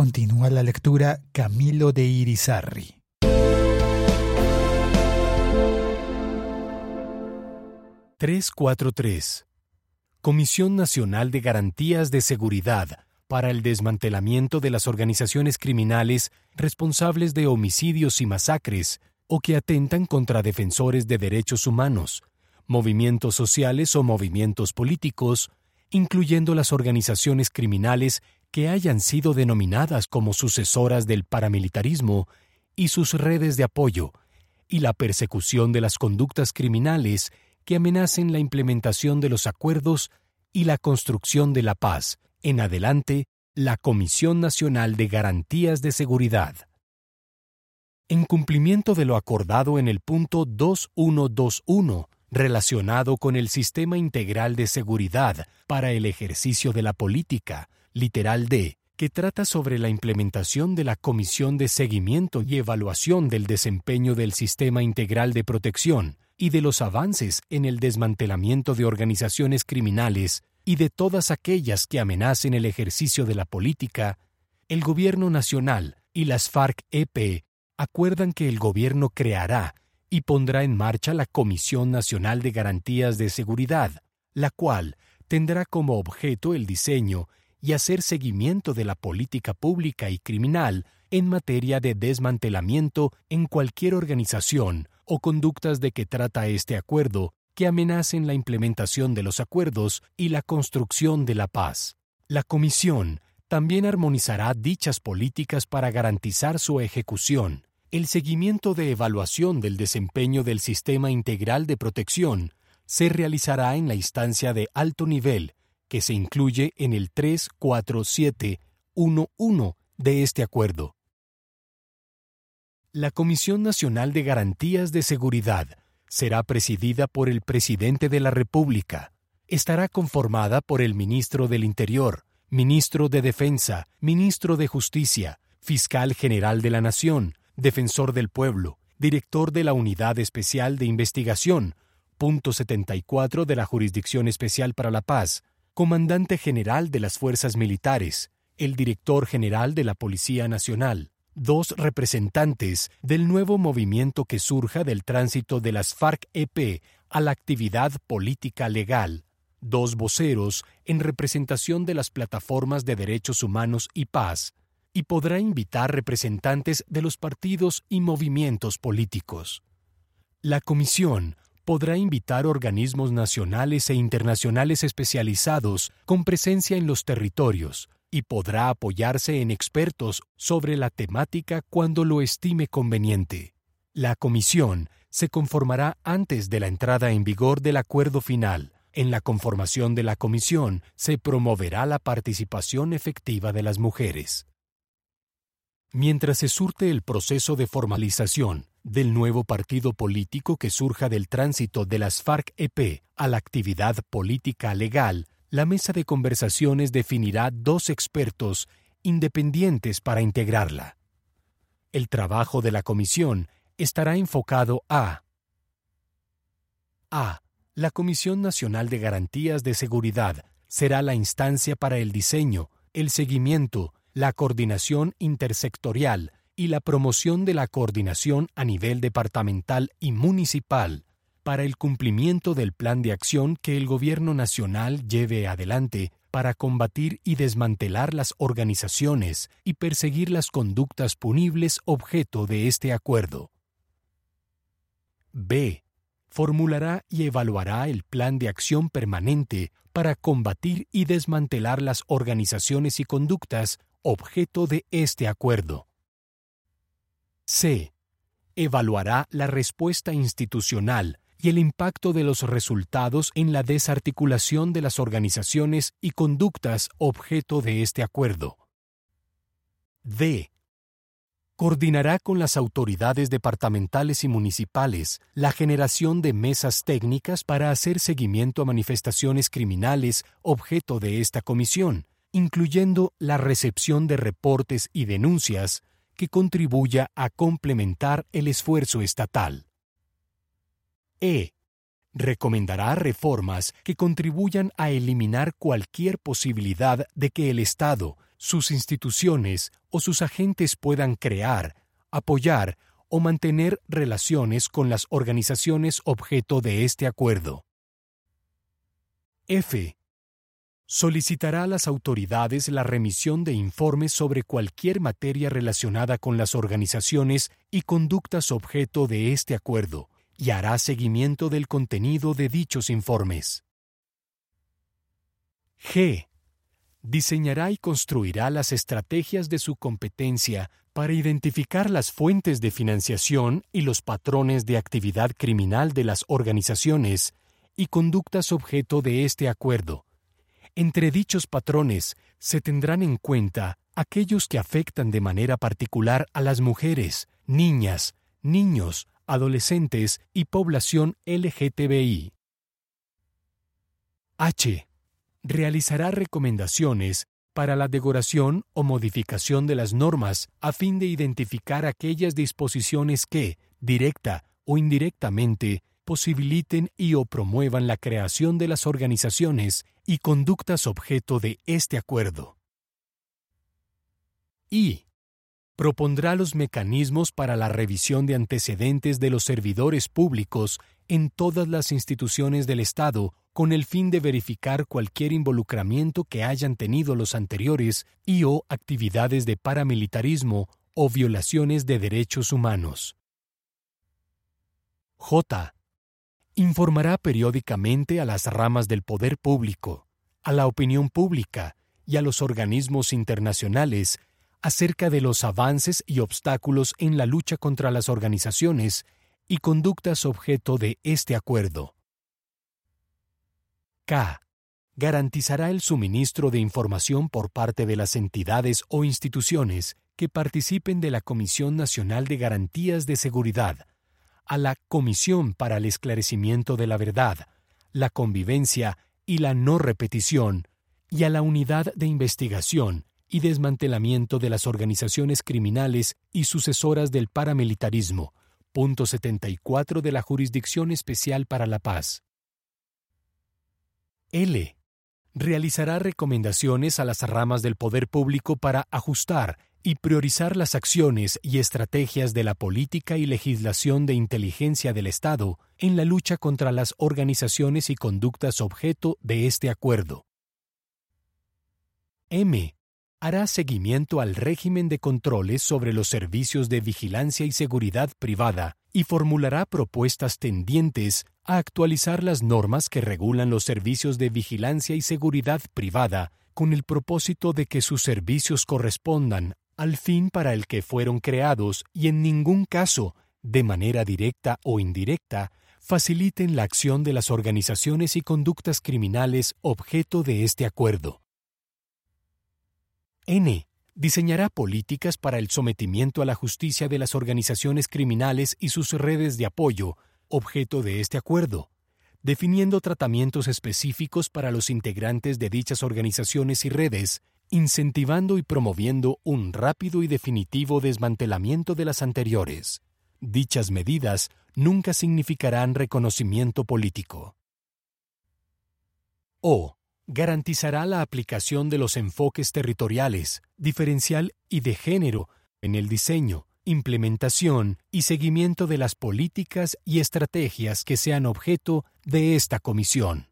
Continúa la lectura Camilo de Irizarri. ...343... Comisión Nacional de Garantías de Seguridad para el desmantelamiento de las organizaciones criminales responsables de homicidios y masacres o que atentan contra defensores de derechos humanos, movimientos sociales o movimientos políticos, incluyendo las organizaciones criminales que hayan sido denominadas como sucesoras del paramilitarismo y sus redes de apoyo, y la persecución de las conductas criminales que amenacen la implementación de los acuerdos y la construcción de la paz, en adelante, la Comisión Nacional de Garantías de Seguridad. En cumplimiento de lo acordado en el punto 2121, relacionado con el Sistema Integral de Seguridad para el ejercicio de la política, literal D, que trata sobre la implementación de la Comisión de Seguimiento y Evaluación del Desempeño del Sistema Integral de Protección y de los avances en el desmantelamiento de organizaciones criminales y de todas aquellas que amenacen el ejercicio de la política, el Gobierno Nacional y las FARC-EP acuerdan que el Gobierno creará y pondrá en marcha la Comisión Nacional de Garantías de Seguridad, la cual tendrá como objeto el diseño y hacer seguimiento de la política pública y criminal en materia de desmantelamiento en cualquier organización o conductas de que trata este acuerdo que amenacen la implementación de los acuerdos y la construcción de la paz. La Comisión también armonizará dichas políticas para garantizar su ejecución. El seguimiento de evaluación del desempeño del Sistema Integral de Protección se realizará en la instancia de alto nivel que se incluye en el 34711 de este acuerdo. La Comisión Nacional de Garantías de Seguridad será presidida por el Presidente de la República. Estará conformada por el Ministro del Interior, Ministro de Defensa, Ministro de Justicia, Fiscal General de la Nación, Defensor del Pueblo, Director de la Unidad Especial de Investigación, punto 74 de la Jurisdicción Especial para la Paz, comandante general de las fuerzas militares, el director general de la Policía Nacional, dos representantes del nuevo movimiento que surja del tránsito de las FARC-EP a la actividad política legal, dos voceros en representación de las plataformas de derechos humanos y paz, y podrá invitar representantes de los partidos y movimientos políticos. La comisión podrá invitar organismos nacionales e internacionales especializados con presencia en los territorios y podrá apoyarse en expertos sobre la temática cuando lo estime conveniente. La comisión se conformará antes de la entrada en vigor del acuerdo final. En la conformación de la comisión se promoverá la participación efectiva de las mujeres. Mientras se surte el proceso de formalización del nuevo partido político que surja del tránsito de las FARC-EP a la actividad política legal, la mesa de conversaciones definirá dos expertos independientes para integrarla. El trabajo de la comisión estará enfocado a a. La Comisión Nacional de Garantías de Seguridad será la instancia para el diseño, el seguimiento, la coordinación intersectorial y la promoción de la coordinación a nivel departamental y municipal para el cumplimiento del plan de acción que el Gobierno Nacional lleve adelante para combatir y desmantelar las organizaciones y perseguir las conductas punibles objeto de este acuerdo. B. Formulará y evaluará el plan de acción permanente para combatir y desmantelar las organizaciones y conductas objeto de este acuerdo. C. Evaluará la respuesta institucional y el impacto de los resultados en la desarticulación de las organizaciones y conductas objeto de este acuerdo. D. Coordinará con las autoridades departamentales y municipales la generación de mesas técnicas para hacer seguimiento a manifestaciones criminales objeto de esta comisión, incluyendo la recepción de reportes y denuncias que contribuya a complementar el esfuerzo estatal. E. Recomendará reformas que contribuyan a eliminar cualquier posibilidad de que el Estado, sus instituciones o sus agentes puedan crear, apoyar o mantener relaciones con las organizaciones objeto de este acuerdo. F. Solicitará a las autoridades la remisión de informes sobre cualquier materia relacionada con las organizaciones y conductas objeto de este acuerdo, y hará seguimiento del contenido de dichos informes. G. Diseñará y construirá las estrategias de su competencia para identificar las fuentes de financiación y los patrones de actividad criminal de las organizaciones y conductas objeto de este acuerdo. Entre dichos patrones se tendrán en cuenta aquellos que afectan de manera particular a las mujeres, niñas, niños, adolescentes y población LGTBI. H. Realizará recomendaciones para la decoración o modificación de las normas a fin de identificar aquellas disposiciones que, directa o indirectamente, posibiliten y o promuevan la creación de las organizaciones y conductas objeto de este acuerdo. Y propondrá los mecanismos para la revisión de antecedentes de los servidores públicos en todas las instituciones del Estado con el fin de verificar cualquier involucramiento que hayan tenido los anteriores y o actividades de paramilitarismo o violaciones de derechos humanos. J informará periódicamente a las ramas del poder público, a la opinión pública y a los organismos internacionales acerca de los avances y obstáculos en la lucha contra las organizaciones y conductas objeto de este acuerdo. K. Garantizará el suministro de información por parte de las entidades o instituciones que participen de la Comisión Nacional de Garantías de Seguridad a la Comisión para el Esclarecimiento de la Verdad, la Convivencia y la No Repetición, y a la Unidad de Investigación y Desmantelamiento de las Organizaciones Criminales y Sucesoras del Paramilitarismo, punto 74 de la Jurisdicción Especial para la Paz. L. Realizará recomendaciones a las ramas del poder público para ajustar y priorizar las acciones y estrategias de la política y legislación de inteligencia del Estado en la lucha contra las organizaciones y conductas objeto de este acuerdo. M. Hará seguimiento al régimen de controles sobre los servicios de vigilancia y seguridad privada y formulará propuestas tendientes a actualizar las normas que regulan los servicios de vigilancia y seguridad privada con el propósito de que sus servicios correspondan al fin para el que fueron creados y en ningún caso, de manera directa o indirecta, faciliten la acción de las organizaciones y conductas criminales objeto de este acuerdo. N. Diseñará políticas para el sometimiento a la justicia de las organizaciones criminales y sus redes de apoyo, objeto de este acuerdo, definiendo tratamientos específicos para los integrantes de dichas organizaciones y redes, incentivando y promoviendo un rápido y definitivo desmantelamiento de las anteriores. Dichas medidas nunca significarán reconocimiento político. O. Garantizará la aplicación de los enfoques territoriales, diferencial y de género en el diseño, implementación y seguimiento de las políticas y estrategias que sean objeto de esta comisión.